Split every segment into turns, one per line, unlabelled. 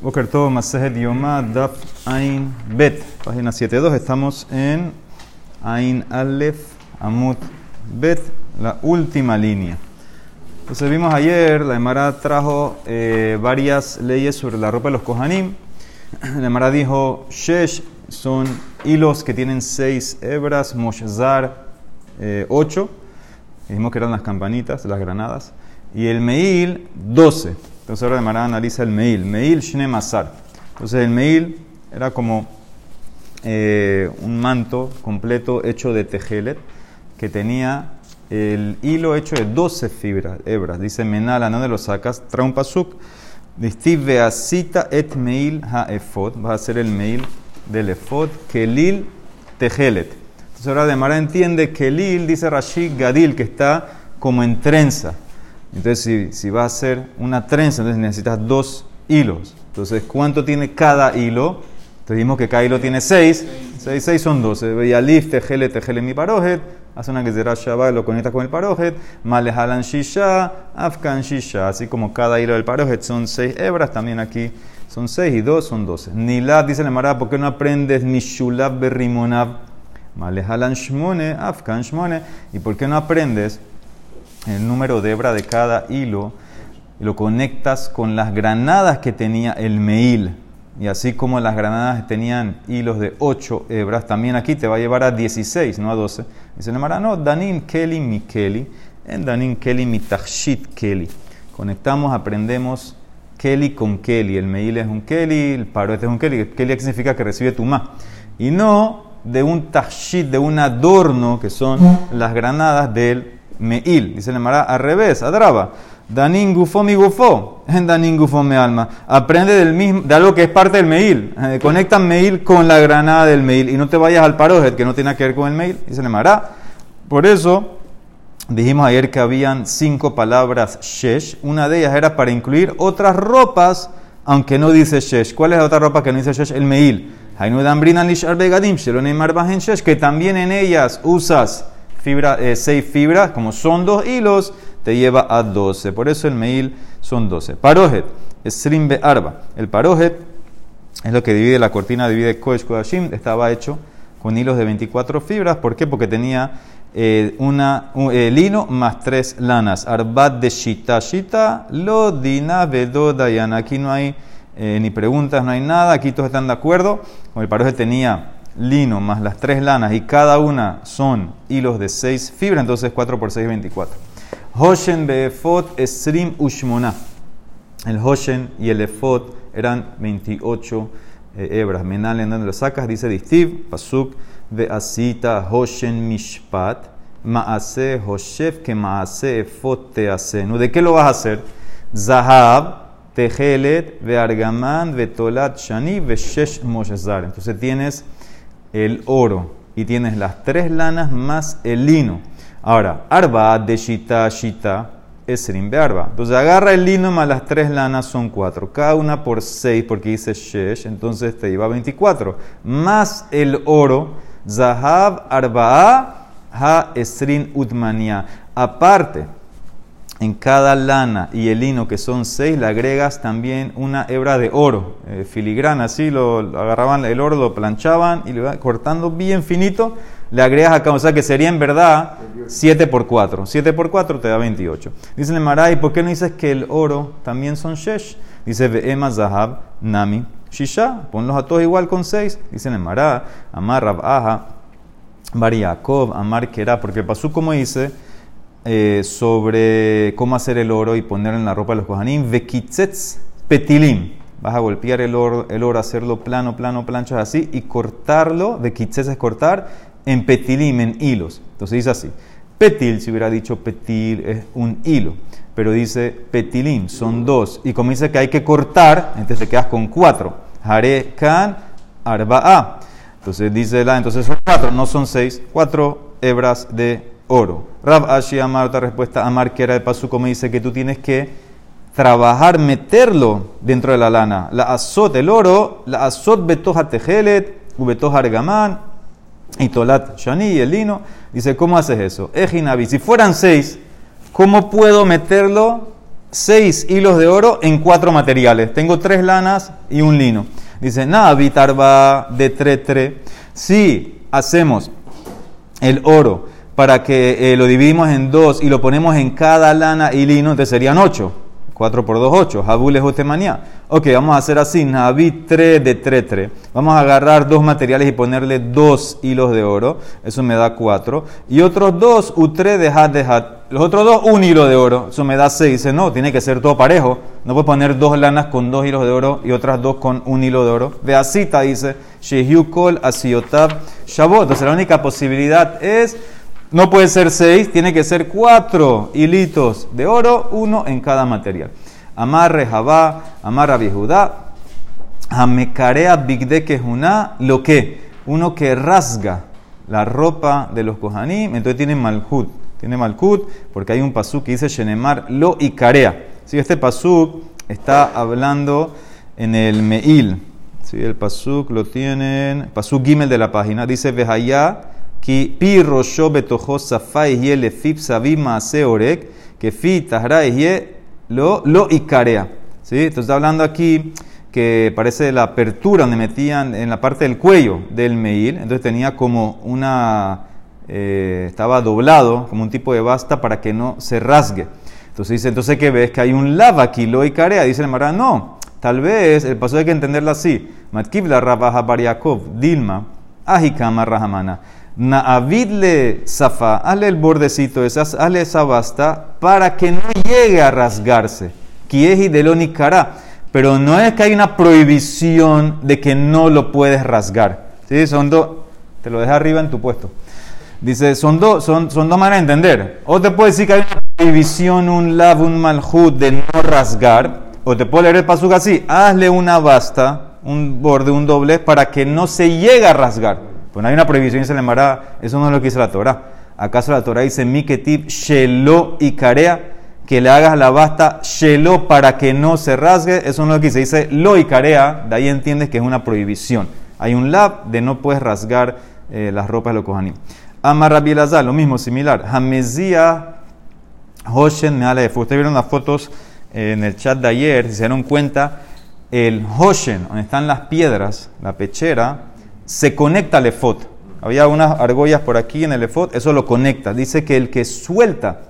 Boker Tov, Masejet Yomá, Daf Ain Bet, página 72. Estamos en Ain Aleph Amut Bet, la última línea. Entonces vimos ayer, la Emara trajo eh, varias leyes sobre la ropa de los Kohanim. La Emara dijo, Shesh son hilos que tienen seis hebras, Moshzar eh, ocho. Dijimos que eran las campanitas, las granadas. Y el Meil, 12. Entonces ahora de Mará analiza el Meil. Meil Shne Masar. Entonces el Meil era como eh, un manto completo hecho de tejelet que tenía el hilo hecho de 12 fibras, hebras. Dice Menala, ¿dónde lo sacas? Trae un pasuk. Veasita et meil ha efod. Va a ser el meil del efod. Kelil tejelet. Entonces ahora de Mara entiende que Lil, dice Rashid Gadil, que está como en trenza. Entonces, si, si va a ser una trenza, entonces necesitas dos hilos. Entonces, ¿cuánto tiene cada hilo? Entonces dijimos que cada hilo tiene seis. Seis, seis son doce. Alif, tejele, tejele mi parojet. Hace una que será Shabbat lo conecta con el parojet. Malehalan shisha, afkan shisha. Así como cada hilo del parojet son seis hebras, también aquí son seis y dos son doce. Nilad, dice la Mara, ¿por qué no aprendes ni shulab berrimonab? Malehalan shmone, afkan shmone. ¿Y por qué no aprendes? El número de hebra de cada hilo lo conectas con las granadas que tenía el meil. Y así como las granadas tenían hilos de 8 hebras, también aquí te va a llevar a 16, no a 12. Dice Nemara, no, Danin Keli mi Keli, en Danin Keli mi Tachshit Keli. Conectamos, aprendemos Keli con Keli. El meil es un Keli, el paro este es un Keli. Keli significa que recibe tu ma. Y no de un Tachshit, de un adorno que son las granadas del Meil. Dice el Mara al revés, adraba. Danin gufo mi gufo. Danin gufo me alma. Aprende del mismo, de algo que es parte del Meil. Eh, conecta Meil con la granada del Meil. Y no te vayas al parojet que no tiene que ver con el Meil. Dice el Mara. Por eso dijimos ayer que habían cinco palabras shesh. Una de ellas era para incluir otras ropas, aunque no dice shesh. ¿Cuál es la otra ropa que no dice shesh? El Meil. Que también en ellas usas fibra, eh, seis fibras, como son dos hilos, te lleva a 12. Por eso el meil son 12. Parojet, Srimbe Arba. El parojet es lo que divide la cortina, divide Kodesh Kodashim. Estaba hecho con hilos de 24 fibras. ¿Por qué? Porque tenía eh, una, un, eh, lino más tres lanas. Arbat de Shita. Shita, lo dina vedodayan. Aquí no hay ni preguntas, no hay nada. Aquí todos están de acuerdo. el parojet tenía lino más las tres lanas y cada una son hilos de seis fibras, entonces 4 por 6, 24. Hoshen beefot esrim ushmona. El Hoshen y el efot eran 28 eh, hebras. Menal en donde lo sacas, dice Distiv, Pasuk, de asita Hoshen mishpat, maase Hoshef que maase efot te ¿De qué lo vas a hacer? Zahab, tejelet, veargaman, vetolat shani, veshesh moshazar. Entonces tienes el oro y tienes las tres lanas más el lino. Ahora, arba de shita shita es arba. Entonces agarra el lino más las tres lanas son cuatro. Cada una por seis porque dice shesh, entonces te lleva 24. Más el oro, zahab arba ha esrin utmania. Aparte, en cada lana y el lino, que son seis, le agregas también una hebra de oro, eh, filigrana, así lo, agarraban el oro, lo planchaban y lo cortando bien finito, le agregas acá, o sea que sería en verdad 7 por 4. 7 por 4 te da 28. Dice el Maray, ¿por qué no dices que el oro también son shesh? Dice Ve'ema Zahab Nami Shisha, ponlos a todos igual con 6. Dice el Mará, Amar Rab Aja, Bar Amar Kera, porque pasó como dice eh, sobre cómo hacer el oro y ponerlo en la ropa de los kohanim. Vekitzetz petilim. Vas a golpear el oro, el oro, hacerlo plano, plano, planchas así y cortarlo. Vekitzetz es cortar en petilim, en hilos. Entonces dice así. Petil, si hubiera dicho petil, es un hilo. Pero dice petilim, son dos. Y como dice que hay que cortar, entonces te quedas con cuatro. Hare kan arba'a. Entonces dice la, entonces son cuatro, no son seis. Cuatro hebras de oro. Rab Ashi Amar, otra respuesta, Amar, que era el paso como dice que tú tienes que trabajar, meterlo dentro de la lana. La azot, el oro, la azot betoja tejelet, ubetoja argamán, y tolat shani, el lino. Dice, ¿cómo haces eso? Ejinabi, si fueran seis, ¿cómo puedo meterlo seis hilos de oro en cuatro materiales. Tengo tres lanas y un lino. Dice, nada, vitarba de tre tre. Si hacemos el oro para que eh, lo dividimos en dos y lo ponemos en cada lana y lino, entonces serían ocho. 4 por 2, 8. Jabul es Ok, vamos a hacer así. Naví 3 de 3, 3. Vamos a agarrar dos materiales y ponerle dos hilos de oro. Eso me da 4. Y otros dos, U3 de hat de hat. Los otros dos, un hilo de oro. Eso me da 6. Dice, no, tiene que ser todo parejo. No puedo poner dos lanas con dos hilos de oro y otras dos con un hilo de oro. Veacita dice, Shehu kol shabot. Entonces la única posibilidad es no puede ser seis, tiene que ser cuatro hilitos de oro, uno en cada material. Amarre Jabá, amarra Judá, Amekarea Bigde Kehuna, lo que, uno que rasga la ropa de los Kohanim, entonces tiene Malhut. Tiene Malhut porque hay un pasuk que dice Shenemar lo y Karea. ¿Sí? Este pasuk está hablando en el Meil. ¿Sí? El pasuk lo tienen, pasuk Gimel de la página, dice Vehaya Pi rosho betojo safai ye lefip savim maase orek, que fi tahra ye lo, lo ikarea. ¿Sí? Entonces está hablando aquí que parece la apertura donde metían en la parte del cuello del meil, entonces tenía como una, eh, estaba doblado, como un tipo de basta para que no se rasgue. Entonces dice, entonces que ves que hay un lava aquí, lo ikarea, dice el Mará, no, tal vez el paso hay que entenderlo así. Matkib la rabaja bariakov, dilma, ahikama rahamana. Naavidle zafa, hazle el bordecito, hazle esa basta para que no llegue a rasgarse. Kieji de cara. Pero no es que hay una prohibición de que no lo puedes rasgar. ¿Sí? Son dos. Te lo deja arriba en tu puesto. Dice, son dos, son, son dos maneras de entender. O te puede decir que hay una prohibición, un lav, un malhut de no rasgar. O te puede leer el pasuk así. Hazle una basta, un borde, un doble, para que no se llegue a rasgar. Pues no hay una prohibición, se le llamará, eso no es lo que dice la Torah. ¿Acaso la Torah dice Miketib Shelo y Karea? Que le hagas la basta Shelo para que no se rasgue. Eso no es lo que dice. Dice Lo y Karea, de ahí entiendes que es una prohibición. Hay un lab de no puedes rasgar eh, las ropas de los kohanim. Amarrabielazar, lo mismo, similar. Hamezia Hoshen Mealef. Ustedes vieron las fotos en el chat de ayer, si se dieron cuenta, el Hoshen, donde están las piedras, la pechera, se conecta al efod. Había unas argollas por aquí en el efod, eso lo conecta. Dice que el que suelta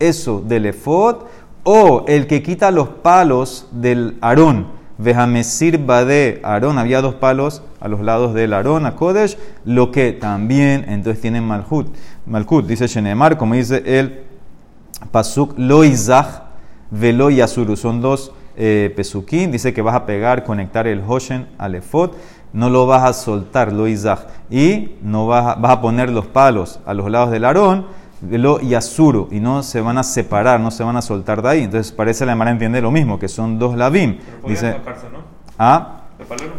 eso del efod o el que quita los palos del arón, vejamesir de arón, había dos palos a los lados del arón, a Kodesh, lo que también entonces tiene malhut. Malhut, dice Shenemar, como dice el pasuk lo izach velo yasuru, son dos eh, dice que vas a pegar, conectar el hoshen al efod no lo vas a soltar, lo izaj, y no vas a, vas a poner los palos a los lados del arón, lo yasuru, y no se van a separar, no se van a soltar de ahí. Entonces parece la Emara entiende lo mismo, que son dos lavim. Dice, ¿ah?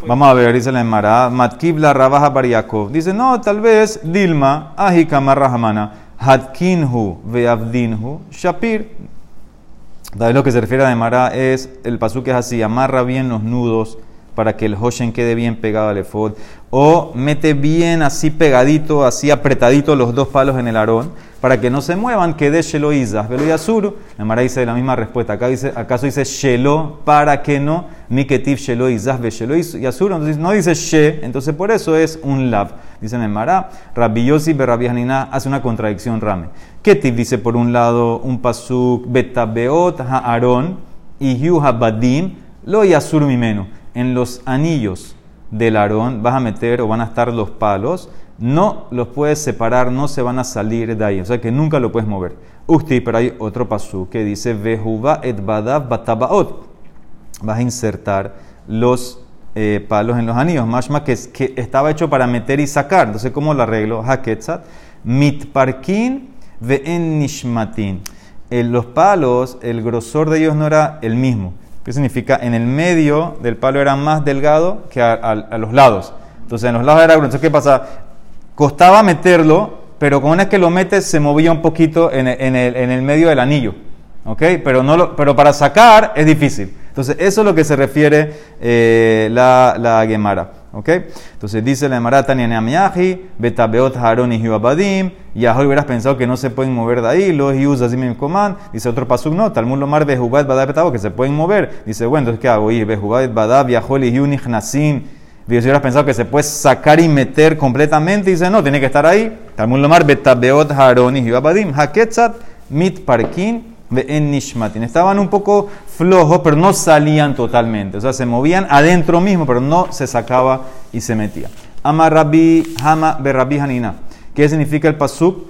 Vamos a ver, dice la Emara, Matkib la rabaja bariakov. Dice, no, tal vez Dilma, ahikama rahamana, hadkinhu veavdinhu, shapir. Tal lo que se refiere a la Emara es, el pasú que es así, amarra bien los nudos para que el Hoshen quede bien pegado al efod. O mete bien así pegadito, así apretadito los dos palos en el arón, para que no se muevan, que de Shelo Izas. Velo y Azuru, la Mara dice la misma respuesta. Acá dice, ¿Acaso dice Shelo para que no? Miketiv Shelo Izas, ve Shelo y Azuru. Entonces no dice She, entonces por eso es un Lav. Dice el Mara, Rabbi Yossi hace una contradicción rame. Ketiv dice por un lado un pasuk Betabeot Ha'aron y Yu Badim, lo Yasur Mimenu en los anillos del arón vas a meter o van a estar los palos, no los puedes separar, no se van a salir de ahí, o sea que nunca lo puedes mover. Usti, pero hay otro pasú que dice Vehuva et badav. Vas a insertar los eh, palos en los anillos, más que, que estaba hecho para meter y sacar. Entonces, ¿cómo lo arreglo? Haketzat, mitparkin ve'en nishmatin. los palos, el grosor de ellos no era el mismo. ¿Qué significa? En el medio del palo era más delgado que a, los lados. Entonces en los lados era grueso. ¿qué pasa? Costaba meterlo, pero con una vez que lo metes se movía un poquito en el, medio del anillo. ¿Ok? Pero, no pero para sacar es difícil. Entonces, eso es lo que se refiere eh, la, la Gemara. ¿Ok? Entonces dice la Marata Neamiahi, Betabeot Harón y Hiuabadim, y hoy hubieras pensado que no se pueden mover de ahí, los Hius Azim Coman, dice otro pasuk, no, Talmud Lomar Bejubat Badab Betabo, que se pueden mover. Dice, bueno, entonces ¿qué hago? Y Bejubat Badab, Yahol y Yunich Nasim, si hubieras pensado que se puede sacar y meter completamente, dice, no, tiene que estar ahí. Talmud Lomar Betabeot Harón y Hiuabadim, Haketzat Mit Parkin, en Nishmatin. Estaban un poco flojos, pero no salían totalmente. O sea, se movían adentro mismo, pero no se sacaba y se metía. Ama Rabbi Hama Berrabi Hanina. ¿Qué significa el pasuk?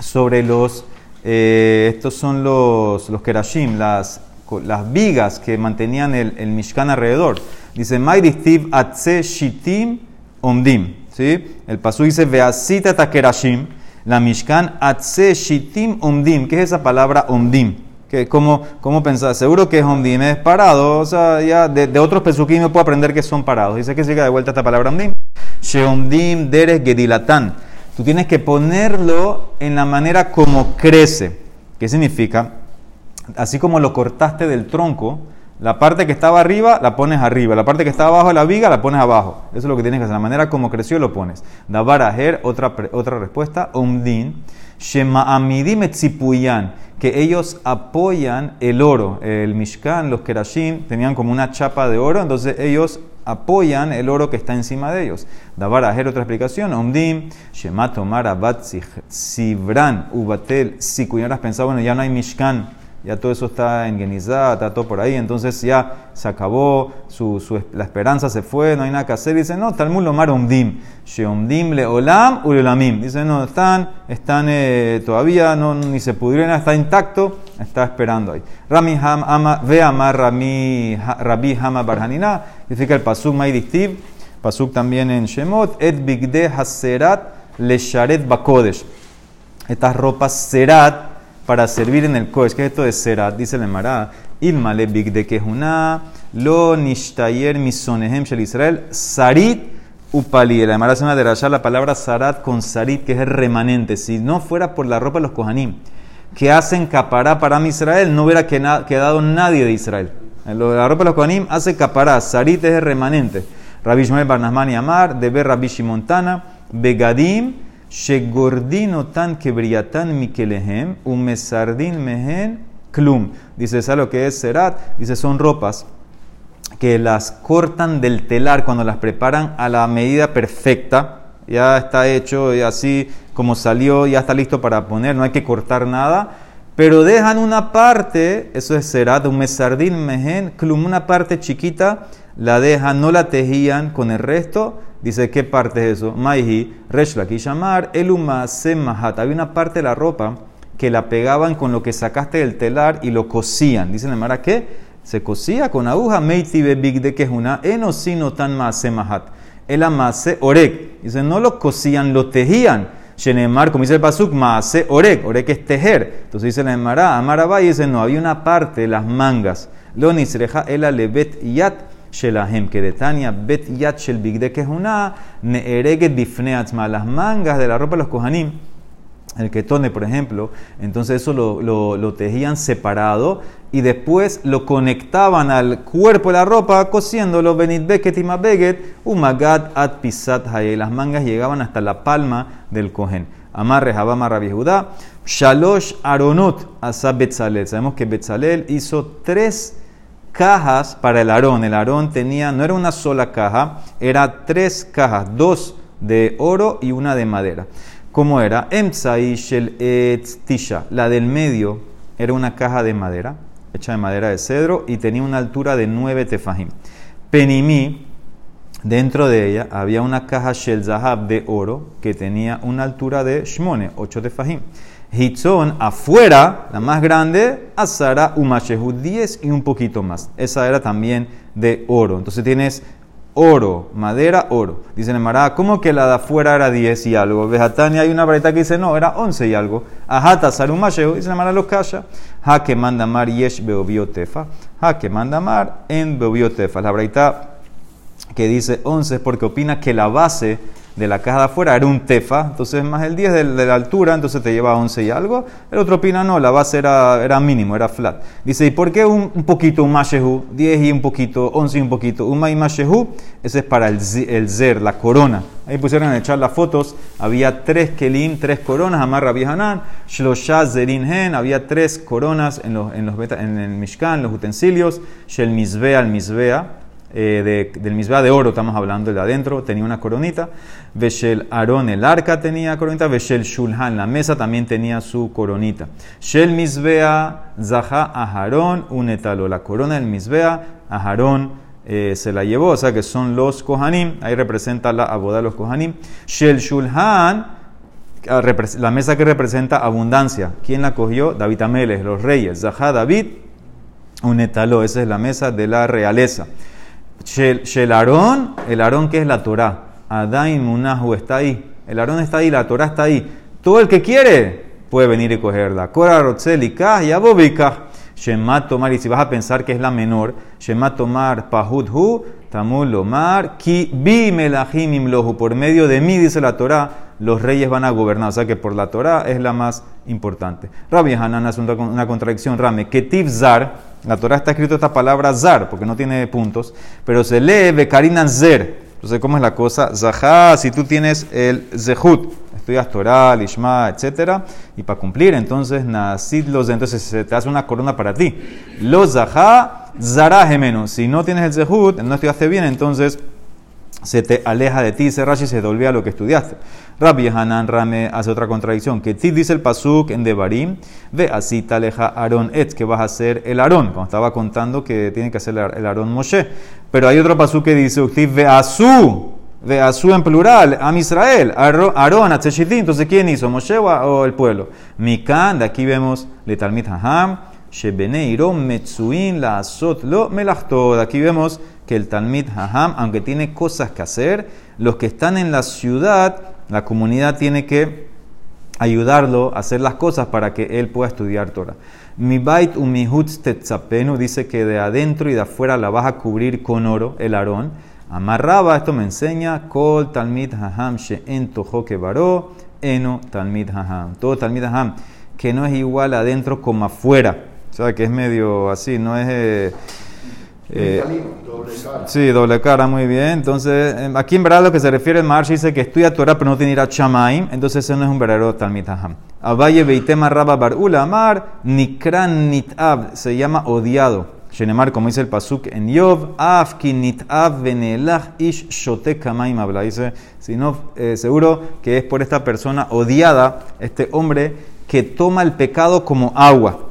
Sobre los, eh, estos son los, los kerashim, las, las vigas que mantenían el, el Mishkan alrededor. Dice, Mairistiv atse shitim omdim. ¿Sí? El pasuk dice, Veasita takerashim la Mishkan Atse Shitim Omdim. ¿Qué es esa palabra Omdim? ¿Cómo, ¿Cómo pensar? Seguro que es Omdim, es parado. O sea, ya de, otros pesukim me puedo aprender que son parados. Dice que siga de vuelta esta palabra Omdim. Sheomdim Deres Gedilatan. Tú tienes que ponerlo en la manera como crece. ¿Qué significa? Así como lo cortaste del tronco, la parte que estaba arriba la pones arriba, la parte que está abajo de la viga la pones abajo. Eso es lo que tienes que hacer. La manera como creció lo pones. Dabar otra, otra respuesta. Omdin. Shema amidim etzipuyan. Que ellos apoyan el oro. El Mishkan, los Kerashim, tenían como una chapa de oro. Entonces ellos apoyan el oro que está encima de ellos. Dabar otra explicación. Omdim. Shema tomar abat sibran ubatel. Si has pensado, bueno, ya no hay Mishkan ya todo eso está en Genizá, está todo por ahí, entonces ya se acabó, su, su, la esperanza se fue, no hay nada que hacer. Dice, no, Talmud Lomar Omdim, Sheomdim le Olam. Dice, no, están, están eh, todavía, no, ni se pudrieron, está intacto, está esperando ahí. Rami Ham, ama, ve amar Rami, Rabbi Hama Barhanina, significa el Pasuk Maidiktiv, Pasuk también en Shemot, Et Bigde Haserat Le Sharet Bakodesh. Estas ropas Serat, para servir en el Kodesh. ¿Qué es esto de Serat? Dice el Emara. Ilmale big de Kehuna, lo nishtayer misonehem shel Israel, sarit upali. El Emara hace una derashá la palabra sarat con sarit, que es remanente. Si no fuera por la ropa de los kohanim, que hacen capará para Israel, no hubiera quedado nadie de Israel. La ropa de los kohanim hace capará, sarit es el remanente. Rabbi Shmuel Barnasman y Amar, de ver Rabbi Shimontana, Begadim, Shegordino tan kebriatan mikelehem, umesardin mehen klum. Dice, ¿sabes lo que es serat? Dice, son ropas que las cortan del telar cuando las preparan a la medida perfecta. Ya está hecho y así como salió, ya está listo para poner, no hay que cortar nada. Pero dejan una parte, eso es serat, un mesardín mehen, klum, una parte chiquita, la dejan, no la tejían con el resto Dice, ¿qué parte es eso? Maihi, Reshlaki, Shamar, Eluma, Semahat. Había una parte de la ropa que la pegaban con lo que sacaste del telar y lo cosían. Dice Mara, ¿qué? Se cosía con aguja. Meiti big de que es una enosino tan más semahat. El amase orek. Dice, no lo cosían, lo tejían. Shenemar, como dice el Pasuk, maase orek. Orek es tejer. Entonces dice la Emara, Amarabay dice, no, había una parte las mangas. Lo nisreja el alevet yat Shelahem, que de Tania Bet Yat Shel Bigde, que es una Neereget Difneatzma, las mangas de la ropa de los Kohanim, el ketone, por ejemplo, entonces eso lo, lo, lo, tejían separado y después lo conectaban al cuerpo de la ropa cosiéndolo, Benit Beket y Mabeget, Umagad At Pisat Haye. Las mangas llegaban hasta la palma del Kohen. Amarre Habama Rabbi Judá, Shalosh Aronot Asa Betzalel. Sabemos que Betzalel hizo tres cajas para el arón. El arón tenía, no era una sola caja, era tres cajas, dos de oro y una de madera. ¿Cómo era? Emsaishel tisha. La del medio era una caja de madera, hecha de madera de cedro, y tenía una altura de nueve tefajim. Penimí, dentro de ella había una caja shel zahab de oro que tenía una altura de shmone, ocho tefajim. Hitzon afuera, la más grande, Azara Umashehu 10 y un poquito más. Esa era también de oro. Entonces tienes oro, madera, oro. Dice Nemara, ¿cómo que la de afuera era 10 y algo? Vejatania hay una vareta que dice, no, era 11 y algo. Ajata Sarumashehu, dice Nemara los kasha. Ha que manda mar yesh beobiotefa. Ha que manda mar en beobiotefa. La vareta que dice 11 es porque opina que la base de la caja de afuera era un tefa, entonces más el 10 de, la altura, entonces te lleva 11 y algo. El otro opina no, la base era, era mínimo, era flat. Dice, ¿y por qué un, poquito, un mashehu? 10 y un poquito, 11 y un poquito, un mai mashehu, ese es para el, el zer, la corona. Ahí pusieron a echar las fotos, había tres kelim, tres coronas, amarra viejanan, shlosha zerin hen, había tres coronas en, los, en, los, en el mishkan, los utensilios, shel misbea al misbea, eh, del misbea de oro, estamos hablando de adentro, tenía una coronita. Veshel Aarón, el arca tenía coronita. Veshel Shulhan, la mesa también tenía su coronita. Shel misbea zaha Aharón, unetalo. La corona del misbea, Aharón eh, se la llevó, o sea que son los Kohanim. Ahí representa la aboda de los Kohanim. Shel Shulhan, ah, la mesa que representa abundancia. ¿Quién la cogió? David Ameles, los reyes. Zaha David, unetalo. Esa es la mesa de la realeza. Shel Aarón, el Aarón que es la Torah. Adain Munahu está ahí. El Aarón está ahí, la Torah está ahí. Todo el que quiere puede venir y cogerla. Kora Rotzelikah y Abobikah. Shema tomar, y si vas a pensar que es la menor, Shema tomar Pahudhu, Tamul Omar, Ki Bi Melahim Imlohu. Por medio de mí, dice la Torah, los reyes van a gobernar. O sea que por la Torah es la más importante. Rabbi Hanan hace una contradicción. Rame, Ketiv Zar la Torah está escrito esta palabra zar, porque no tiene puntos, pero se lee bekarinan zer. Entonces, ¿cómo es la cosa? Zahá, si tú tienes el zehut, estudias Torah, Lishma, etc. Y para cumplir, entonces, nasid los entonces se te hace una corona para ti. Los zahá, zará gemeno. Si no tienes el zehut, no estudiaste bien, entonces se te aleja de ti, se rashi se te olvida lo que estudiaste. Rabbi Hanan Rame hace otra contradicción, que ti dice el pasuk en Devarim, ve así te aleja Aarón et, que vas a hacer el Aarón, cuando estaba contando que tiene que hacer el Aarón Moshe. Pero hay otro pasuk que dice, ve asú, ve asú en plural, Am Israel, Aarón, Atzeshitim, entonces ¿quién hizo, Moshe o el pueblo? Mikan, de aquí vemos Letalmit Haham, Shebene Irom Metzuin la Asot lo De Aquí vemos que el Talmid Haham, aunque tiene cosas que hacer, los que están en la ciudad la comunidad tiene que ayudarlo a hacer las cosas para que él pueda estudiar Torah. Mi bait umihutz tetzapenu dice que de adentro y de afuera la vas a cubrir con oro, el arón. Amarraba, esto me enseña, kol talmid haham she'en tojo baro, eno talmid haham. Todo talmid haham, que no es igual adentro como afuera. O sea, que es medio así, no es... Eh, eh, sí, doble cara, muy bien. Entonces, em, aquí en verdad lo que se refiere el Marsh dice que estudia Torah pero no tiene ir a Chamaim, entonces ese no es un verdadero Talmitaham. Abaye Beitema Rabba Bar Ulamar, Nikran Nitab, se llama odiado. Shenemar, como dice el Pasuk en Yov, Afki Nitab Venelach Ish Shote Kamaim habla. Dice, si no, eh, seguro que es por esta persona odiada, este hombre que toma el pecado como agua.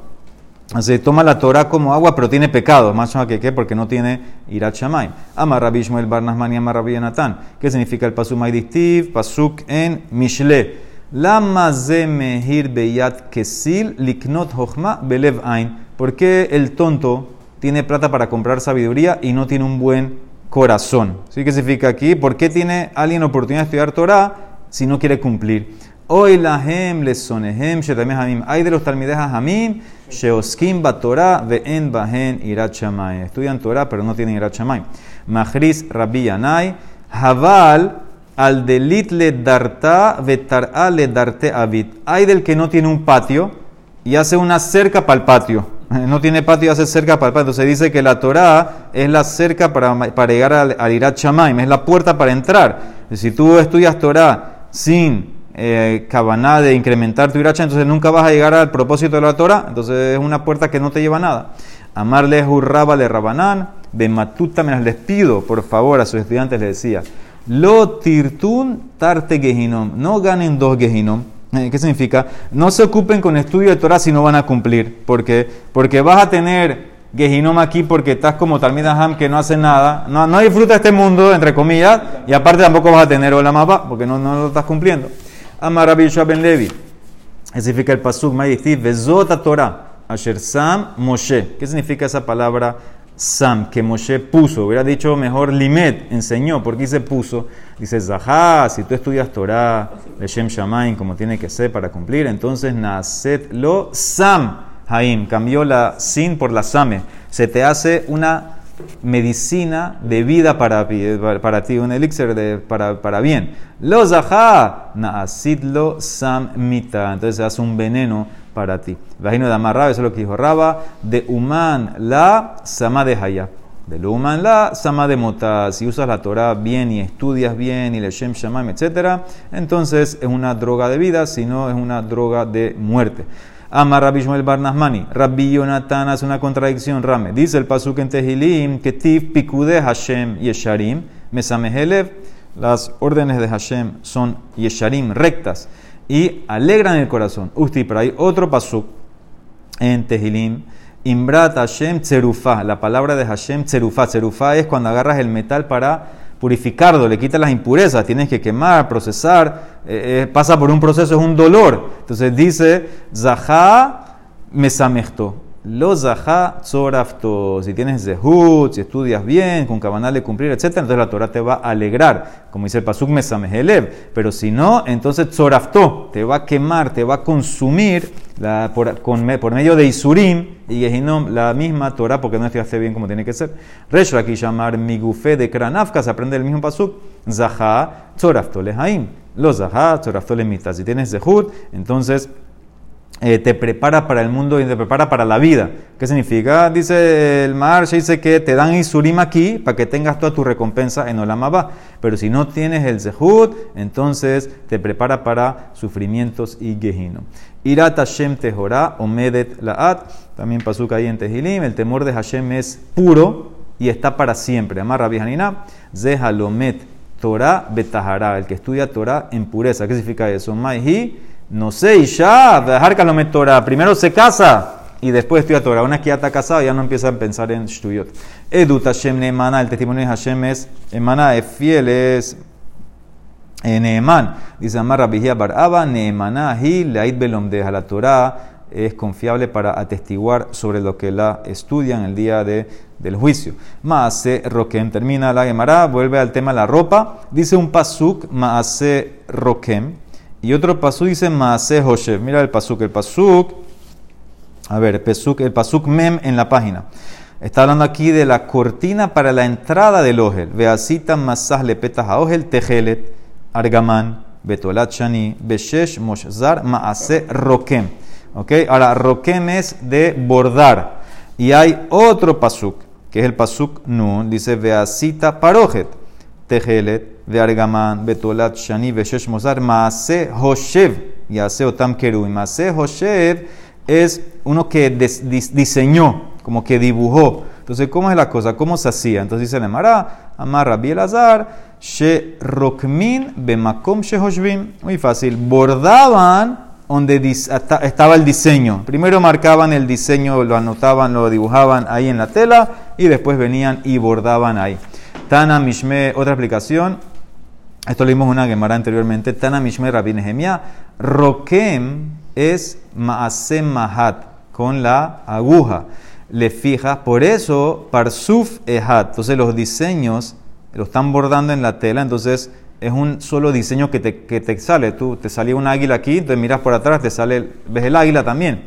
Se toma la Torah como agua, pero tiene pecado. Más que qué, porque no tiene irat shamayim. Amar Rabbi Ishmael Bar Amar Rabbi. ¿Qué significa el pasuk maidiktiv? Pasuk en Mishle. Lama ze mehir beyat kesil liknot hochma belev ain. ¿Por qué el tonto tiene plata para comprar sabiduría y no tiene un buen corazón? ¿Sí? ¿Qué significa aquí? ¿Por qué tiene alguien oportunidad de estudiar Torah si no quiere cumplir? Hoy la hem les sonehem shetameh Hay de los talmidejas hamim sheoskim Torah ve'en bahen irat. Estudian Torah pero no tienen irat. Mahris rabbi. Haval al delit le darta vetar'a le avit. Hay del que no tiene un patio y hace una cerca para el patio. No tiene patio y hace cerca para el patio. Entonces dice que la Torah es la cerca para, para llegar al, al es la puerta para entrar. Si tú estudias Torah sin eh, de incrementar tu iracha, entonces nunca vas a llegar al propósito de la Torah, entonces es una puerta que no te lleva a nada. Amarle hurraba le rabanán, de matuta les pido, por favor, a sus estudiantes les decía, lo tirtun tarte gehinom, no ganen dos gehinom. Eh, ¿Qué significa? No se ocupen con estudio de Torah si no van a cumplir. porque Porque vas a tener Gehinom aquí porque estás como Talmidaham que no hace nada, no, no disfruta este mundo, entre comillas, y aparte tampoco vas a tener Olamaba porque no, no lo estás cumpliendo. Amar Rabbi Ben Levi. Significa el pasuk Mayistiv, Vezot Torah, Asher Sam Moshe. ¿Qué significa esa palabra Sam? Que Moshe puso. Hubiera dicho mejor Limet, enseñó. ¿Por qué se puso? Dice Zahá, si tú estudias Torah, Leshem Shamaim, como tiene que ser para cumplir, entonces Naset lo Sam Haim. Cambió la sin por la Same. Se te hace una medicina de vida para, para, ti, un elixir de, para, para bien. Lo zahá, naasidlo sam mita. Entonces hace un veneno para ti. Vagino de amarrado, eso es lo que dijo Raba. De human la sama de haya. De human la sama de mota. Si usas la Torah bien y estudias bien y le shem shamam, etc., entonces es una droga de vida, si no es una droga de muerte. Ama Rabbi Shmuel Bar Rabbi Yonatan hace una contradicción, Rame. Dice el pasuk en Tehilim que tif pikude Hashem yesharim, mesamehelev, las órdenes de Hashem son yesharim, rectas, y alegran el corazón. Usti, pero hay otro pasuk en Tehilim, Imbrat Hashem tzerufa, la palabra de Hashem tzerufa. Tzerufa es cuando agarras el metal para purificarlo, le quita las impurezas, tienes que quemar, procesar, eh, eh, pasa por un proceso, es un dolor. Entonces dice, Zahá mesamechto. Lo zahá tzorafto. Si tienes zehut, si estudias bien, con cabanal de cumplir, etc., entonces la Torah te va a alegrar. Como dice el pasuk mesamehelev. Pero si no, entonces tzorafto. Te va a quemar, te va a consumir por, con, por, medio de Isurim y Gehinom, la misma Torah, porque no estudiaste bien como tiene que ser. Resh aquí llamar migufe de Kranafka, se aprende el mismo pasuk. Zahá tzorafto lehaim. Lo zahá tzorafto lemita. Si tienes zehut, entonces eh, te prepara para el mundo y te prepara para la vida. ¿Qué significa? Dice el Mar, dice que te dan Isurim aquí para que tengas toda tu recompensa en Olamaba. Pero si no tienes el Zehut, entonces te prepara para sufrimientos y Gehino. Irat Hashem Tehorá, Omedet Laat. También pasó ahí en Tehilim. El temor de Hashem es puro y está para siempre. Amar Rabbi Hanina, Zehalomet Torah Betahara. El que estudia Torah en pureza. ¿Qué significa eso? Maihi no sé, y ya, dejar Torah. Primero se casa y después estudia Torah. Una que ya está casada ya no empieza a pensar en Shtuyot. Edut Hashem Neemana, el testimonio de Hashem es, Emana es fiel, es eh, Neeman. Dice Amar Rabihia Bar Abba, Neemana hi leait belomdeja. La Torah es confiable para atestiguar sobre lo que la estudia en el día de, del juicio. Maase Rokem, termina la Gemara, vuelve al tema de la ropa. Dice un pasuk, Maase Rokem y otro pasuk dice Maase Hoshev. Mira el pasuk. El pasuk, a ver, el pasuk, el mem en la página. Está hablando aquí de la cortina para la entrada del Ogel. Veasita masah lepetas a Ogel, tejelet, argaman, betolat shani, beshesh, moshzar, maase rokem. ¿Ok? Ahora, rokem es de bordar. Y hay otro pasuk, que es el pasuk nun, dice veasita parojet, tejelet, de Argaman, Betolat, Shani, Veshesh Mozar, Maase Hoshev, y hace Otam Keru. Y Maase Hoshev es uno que diseñó, como que dibujó. Entonces, ¿cómo es la cosa? ¿Cómo se hacía? Entonces dice Nemara, Amarra Bielazar, She Rokmin, Bemakom Shehoshvim. Muy fácil. Bordaban donde estaba el diseño. Primero marcaban el diseño, lo anotaban, lo dibujaban ahí en la tela y después venían y bordaban ahí. Tana Mishme, otra explicación, esto lo vimos una Gemara anteriormente. Tana Mishme Rabbi Nehemia. Rokem es Maasem Mahat, con la aguja. Le fijas, por eso Parsuf Ehat. Entonces los diseños lo están bordando en la tela, entonces es un solo diseño que te, que te sale. Tú te salía un águila aquí, te miras por atrás, te sale, ves el águila también.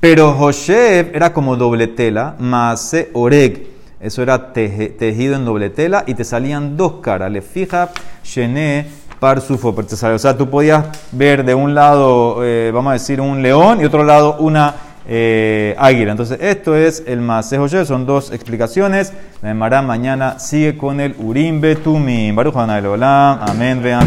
Pero Hoshev era como doble tela, Maase Oreg eso era tejido en doble tela y te salían dos caras. Le fija, Shené, Parsufo. O sea, tú podías ver de un lado, eh, vamos a decir, un león y otro lado una eh, águila. Entonces, esto es el Masejo Son dos explicaciones. La Mará mañana sigue con el Urim Betumim. Baruch Amén, amén.